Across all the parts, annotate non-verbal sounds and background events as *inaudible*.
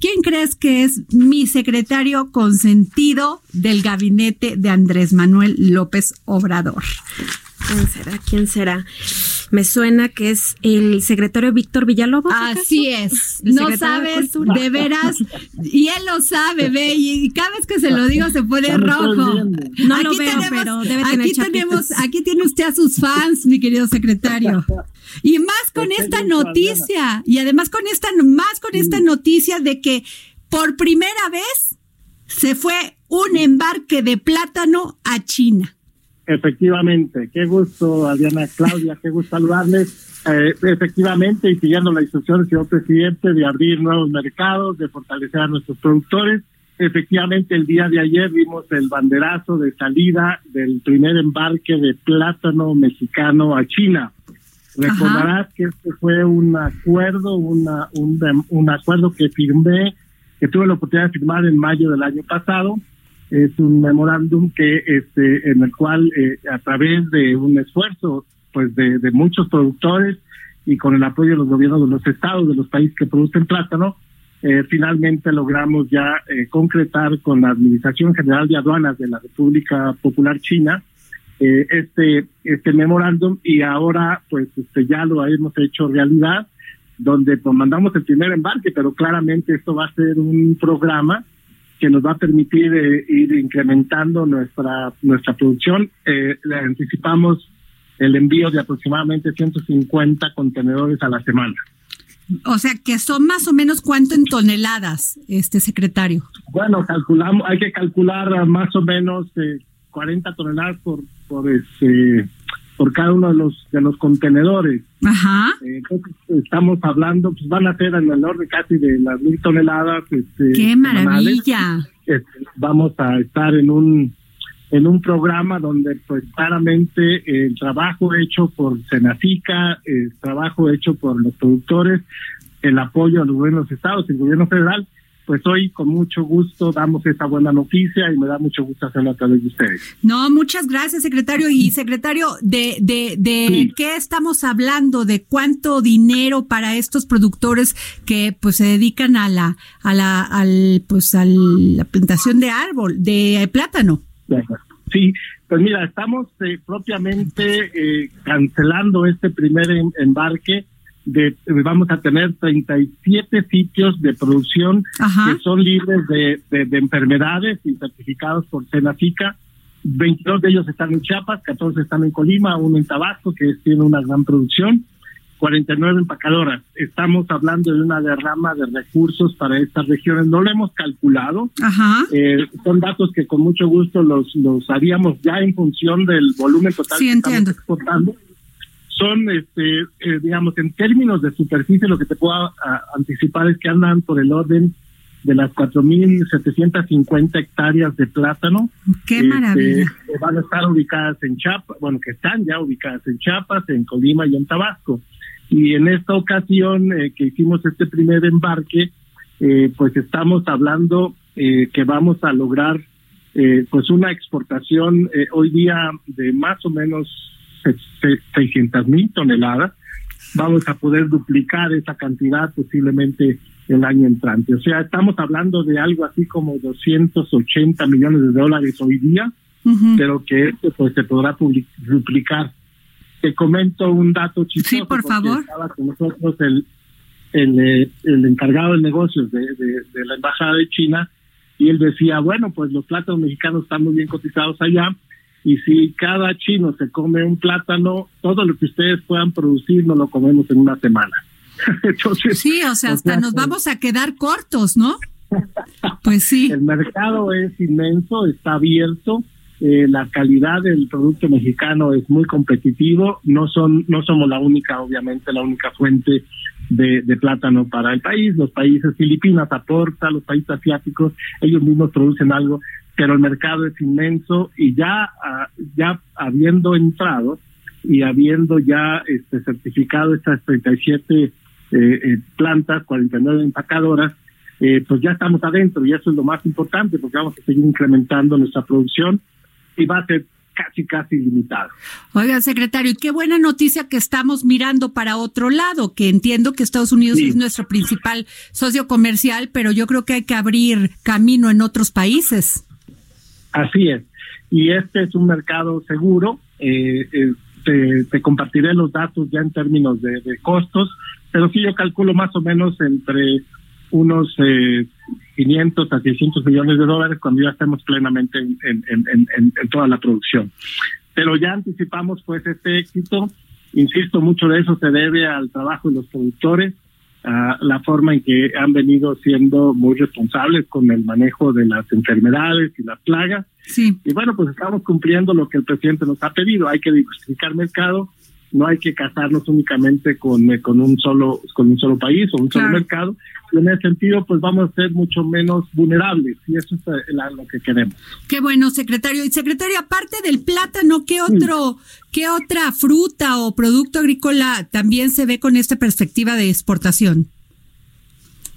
¿Quién crees que es mi secretario consentido del gabinete de Andrés Manuel López Obrador? ¿Quién será? ¿Quién será? Me suena que es el secretario Víctor Villalobos. Así es. No sabes, de, veras. Y él lo sabe, ve. Y cada vez que se lo digo se pone rojo. No aquí lo veo, pero debe tener aquí tenemos, aquí tiene usted a sus fans, mi querido secretario. Y más con esta noticia. Y además con esta, más con esta noticia de que por primera vez se fue un embarque de plátano a China. Efectivamente, qué gusto, Adriana Claudia, qué gusto saludarles. Eh, efectivamente, y siguiendo la instrucción del señor presidente de abrir nuevos mercados, de fortalecer a nuestros productores, efectivamente el día de ayer vimos el banderazo de salida del primer embarque de plátano mexicano a China. Recordarás que este fue un acuerdo, una, un, un acuerdo que firmé, que tuve la oportunidad de firmar en mayo del año pasado, es un memorándum que este en el cual eh, a través de un esfuerzo pues de, de, muchos productores y con el apoyo de los gobiernos de los estados de los países que producen plátano eh, finalmente logramos ya eh, concretar con la Administración General de Aduanas de la República Popular China este este memorándum y ahora pues este ya lo hemos hecho realidad donde pues, mandamos el primer embarque pero claramente esto va a ser un programa que nos va a permitir eh, ir incrementando nuestra nuestra producción. Eh, le anticipamos el envío de aproximadamente 150 contenedores a la semana. O sea, que son más o menos cuánto en toneladas, este secretario. Bueno, calculamos, hay que calcular más o menos eh, 40 toneladas por por este por cada uno de los de los contenedores. Ajá. Eh, estamos hablando, pues van a ser en el orden casi de las mil toneladas. Este, ¡Qué maravilla! Este, vamos a estar en un en un programa donde pues claramente el trabajo hecho por Senacica, el trabajo hecho por los productores, el apoyo a los gobiernos estados, el gobierno federal, pues hoy con mucho gusto damos esta buena noticia y me da mucho gusto hacerlo a través de ustedes. No, muchas gracias, secretario. Y secretario, ¿de, de, de qué estamos hablando? ¿De cuánto dinero para estos productores que pues se dedican a la, a la, al, pues a la plantación de árbol, de plátano? Sí, pues mira, estamos eh, propiamente eh, cancelando este primer em, embarque de, vamos a tener 37 sitios de producción que son libres de, de, enfermedades y certificados por Senafica. 22 de ellos están en Chiapas, 14 están en Colima, uno en Tabasco, que tiene una gran producción, 49 empacadoras. Estamos hablando de una derrama de recursos para estas regiones. No lo hemos calculado. Eh, son datos que con mucho gusto los, los haríamos ya en función del volumen total que estamos exportando son, este, eh, digamos, en términos de superficie, lo que te puedo anticipar es que andan por el orden de las 4.750 hectáreas de plátano. ¡Qué este, maravilla! van a estar ubicadas en Chiapas, bueno, que están ya ubicadas en Chiapas, en Colima y en Tabasco. Y en esta ocasión eh, que hicimos este primer embarque, eh, pues estamos hablando que vamos a lograr pues una exportación hoy día de más o menos 600 mil toneladas, vamos a poder duplicar esa cantidad posiblemente el año entrante. O sea, estamos hablando de algo así como 280 millones de dólares hoy día, pero que esto pues se podrá duplicar. Te comento un dato chistoso. Sí, por favor. Estaba con nosotros el, el, eh, el encargado de negocios de, de la Embajada de China y él decía, bueno, pues los plátanos mexicanos están muy bien cotizados allá, y si cada chino se come un plátano, todo lo que ustedes puedan producir no lo comemos en una semana. *laughs* sí, o sea, hasta nos vamos a quedar cortos, ¿no? Pues sí. El mercado es inmenso, está abierto, eh, la calidad del producto mexicano es muy competitivo, no son no somos la única, obviamente, la única fuente de, de, plátano para el país. Los países Filipinas aportan, los países asiáticos, ellos mismos producen algo, pero el mercado es inmenso y ya, ah, ya habiendo entrado y habiendo ya este, certificado estas 37 eh, eh, plantas, 49 empacadoras, eh, pues ya estamos adentro y eso es lo más importante porque vamos a seguir incrementando nuestra producción y va a ser casi, casi limitado. Oiga, secretario, qué buena noticia que estamos mirando para otro lado, que entiendo que Estados Unidos es nuestro principal socio comercial, pero yo creo que hay que abrir camino en otros países. Así es. Y este es un mercado seguro. Eh, eh, te, compartiré los datos ya en términos de, costos, pero sí yo calculo más o menos entre unos eh, 500 a 600 millones de dólares cuando ya estemos plenamente en, en, toda la producción. Pero ya anticipamos pues este éxito, insisto, mucho de eso se debe al trabajo de los productores, la forma en que han venido siendo muy responsables con el manejo de las enfermedades y las plagas. Sí. Y bueno, pues estamos cumpliendo lo que el presidente nos ha pedido. Hay que diversificar mercado, no hay que casarnos únicamente con, eh, con un solo con un solo país o un solo mercado. Y en ese sentido pues vamos a ser mucho menos vulnerables y eso es eh, lo que queremos. Qué bueno secretario. Y secretario aparte del plátano qué otro qué otra fruta o producto agrícola también se ve con esta perspectiva de exportación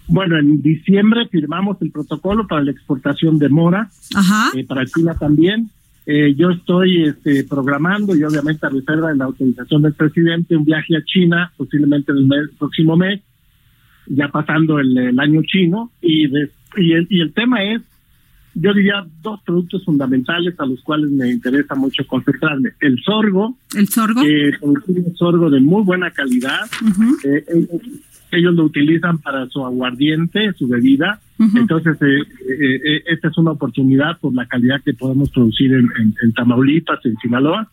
bueno, en diciembre firmamos el protocolo para la exportación de mora, Ajá. Eh, para China también. Eh, yo estoy este, programando y obviamente a reserva de la autorización del presidente un viaje a China, posiblemente en el, próximo mes, ya pasando el, año chino. Y, y, el, y el tema es, yo diría, dos productos fundamentales a los cuales me interesa mucho concentrarme. El sorgo. El sorgo. Eh, sorgo de muy buena calidad ellos lo utilizan para su aguardiente, su bebida. Entonces, eh, eh, eh, esta es una oportunidad por la calidad que podemos producir en, en, Tamaulipas, en Sinaloa.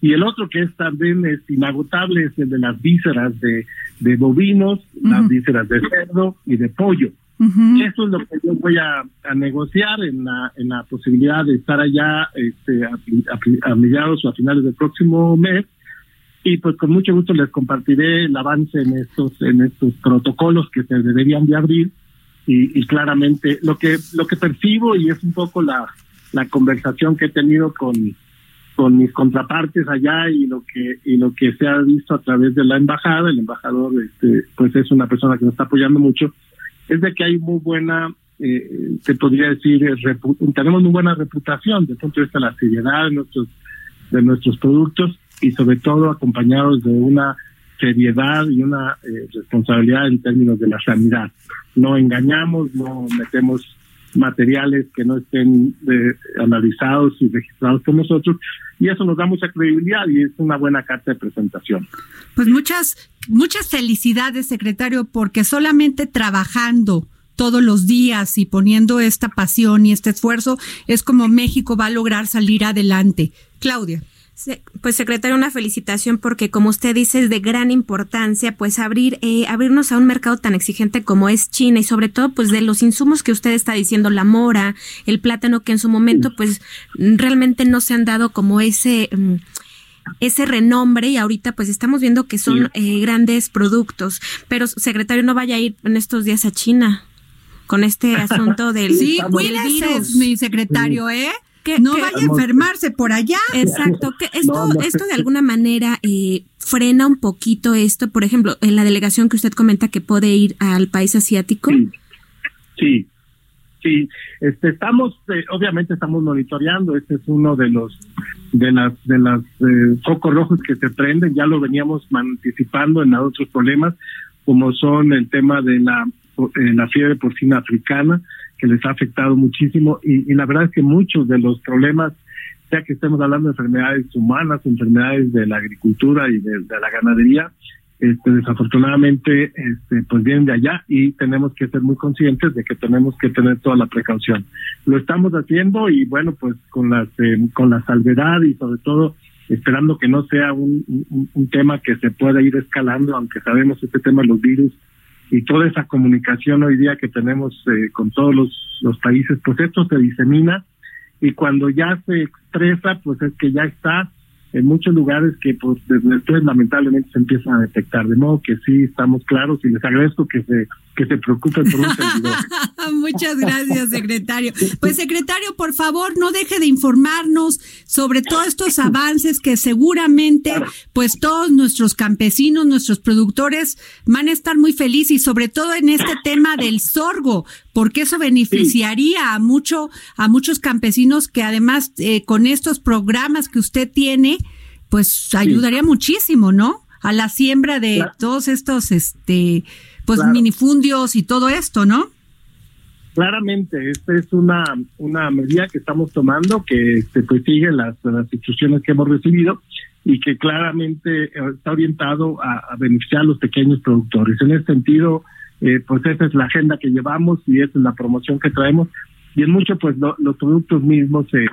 Y el otro que es también es inagotable es el de las vísceras de, de bovinos, las vísceras de cerdo y de pollo. Eso es lo que yo voy a, a, negociar en la, en la posibilidad de estar allá este, a, a mediados o a finales del próximo mes y pues con mucho gusto les compartiré el avance en estos en estos protocolos que se deberían de abrir y, claramente lo que lo que percibo y es un poco la la conversación que he tenido con con mis contrapartes allá y lo que y lo que se ha visto a través de la embajada el embajador este pues es una persona que nos está apoyando mucho es de que hay muy buena eh, se podría decir tenemos muy buena reputación desde el punto de vista de la seriedad de nuestros de nuestros productos y sobre todo acompañados de una seriedad y una eh, responsabilidad en términos de la sanidad. No engañamos, no metemos materiales que no estén eh, analizados y registrados por nosotros y eso nos da mucha credibilidad y es una buena carta de presentación. Pues muchas muchas felicidades, secretario, porque solamente trabajando todos los días y poniendo esta pasión y este esfuerzo es como México va a lograr salir adelante. Claudia. Pues secretario, una felicitación porque como usted dice es de gran importancia pues abrir eh, abrirnos a un mercado tan exigente como es China y sobre todo pues de los insumos que usted está diciendo la mora, el plátano que en su momento pues realmente no se han dado como ese mm, ese renombre y ahorita pues estamos viendo que son eh, grandes productos. Pero secretario no vaya a ir en estos días a China con este *laughs* asunto del, sí, cuídese, mi secretario, ¿eh? Que no vaya a enfermarse por allá. Exacto, que *laughs* esto, esto de alguna manera eh, frena un poquito esto, por ejemplo, en la delegación que usted comenta que puede ir al país asiático. Sí, sí, este, estamos, eh, obviamente estamos monitoreando, este es uno de los de las de las eh, focos rojos que se prenden, ya lo veníamos anticipando en otros problemas, como son el tema de la, la fiebre porcina africana, que les ha afectado muchísimo y, la verdad es que muchos de los problemas, ya que estemos hablando de enfermedades humanas, enfermedades de la agricultura y de, la ganadería, este, desafortunadamente este, pues vienen de allá y tenemos que ser muy conscientes de que tenemos que tener toda la precaución. Lo estamos haciendo y bueno, pues con, las, eh, con la salvedad y sobre todo esperando que no sea un, un, tema que se pueda ir escalando, aunque sabemos este tema de los virus y toda esa comunicación hoy día que tenemos eh, con todos los, países, pues esto se disemina y cuando ya se expresa, pues es que ya está en muchos lugares que pues después lamentablemente se empiezan a detectar. De modo que sí estamos claros y les agradezco que se que se preocupen por un servidor. *laughs* Muchas gracias, secretario. Pues secretario, por favor, no deje de informarnos sobre todos estos avances que seguramente pues todos nuestros campesinos, nuestros productores van a estar muy felices y sobre todo en este tema del sorgo, porque eso beneficiaría a mucho a muchos campesinos que además eh, con estos programas que usted tiene pues ayudaría muchísimo, ¿no? A la siembra de todos estos, este, pues minifundios y todo esto, ¿no? Claramente, esta es una, una medida que estamos tomando que este, pues sigue las, las instrucciones que hemos recibido y que claramente eh, está orientado a, beneficiar a los pequeños productores. En ese sentido, eh, pues esa es la agenda que llevamos y esa es la promoción que traemos y en mucho pues los productos mismos se,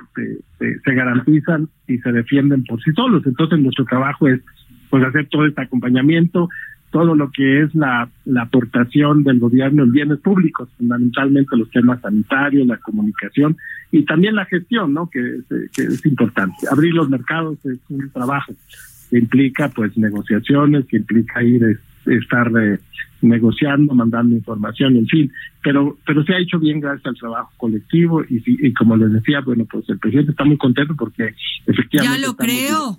se, garantizan y se defienden por sí solos. Entonces nuestro trabajo es pues hacer todo este acompañamiento, todo lo que es la, la aportación del gobierno en bienes públicos, fundamentalmente los temas sanitarios, la comunicación y también la gestión, ¿no? Que, que es importante. Abrir los mercados es un trabajo que implica pues negociaciones, que implica ir estar eh, negociando, mandando información, en fin, pero pero se ha hecho bien gracias al trabajo colectivo y, y como les decía, bueno, pues el presidente está muy contento porque efectivamente ya lo creo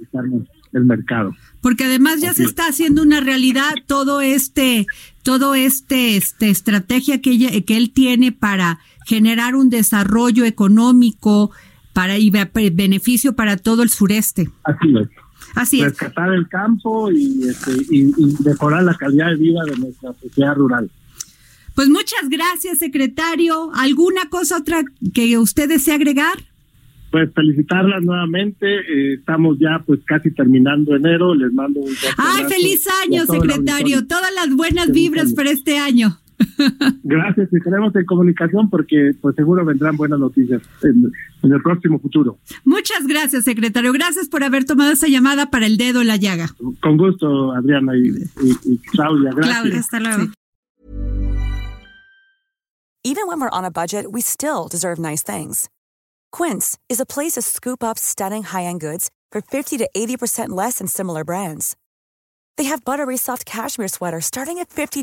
el mercado. Porque además ya se está haciendo una realidad todo este todo este este estrategia que que él tiene para generar un desarrollo económico para y beneficio para todo el sureste. Así es. Así rescatar el campo este, y, mejorar la calidad de vida de nuestra sociedad rural. Pues muchas gracias, secretario. ¿Alguna cosa otra que usted desee agregar? Pues felicitarlas nuevamente. Eh, estamos ya pues casi terminando enero. Les mando un ¡Ay, feliz año, secretario! Todas las buenas vibras para este año. *laughs* Gracias, estaremos en comunicación porque pues seguro vendrán buenas noticias en, el próximo futuro. Muchas gracias, secretario. Gracias por haber tomado esta llamada para el dedo en la llaga. Con gusto, Adriana y, y, Claudia. Gracias. Claudia, hasta luego. Even when we're on a budget, we still deserve nice things. Quince is a place to scoop up stunning high-end goods for 50 to 80% less than similar brands. They have buttery soft cashmere sweaters starting at $50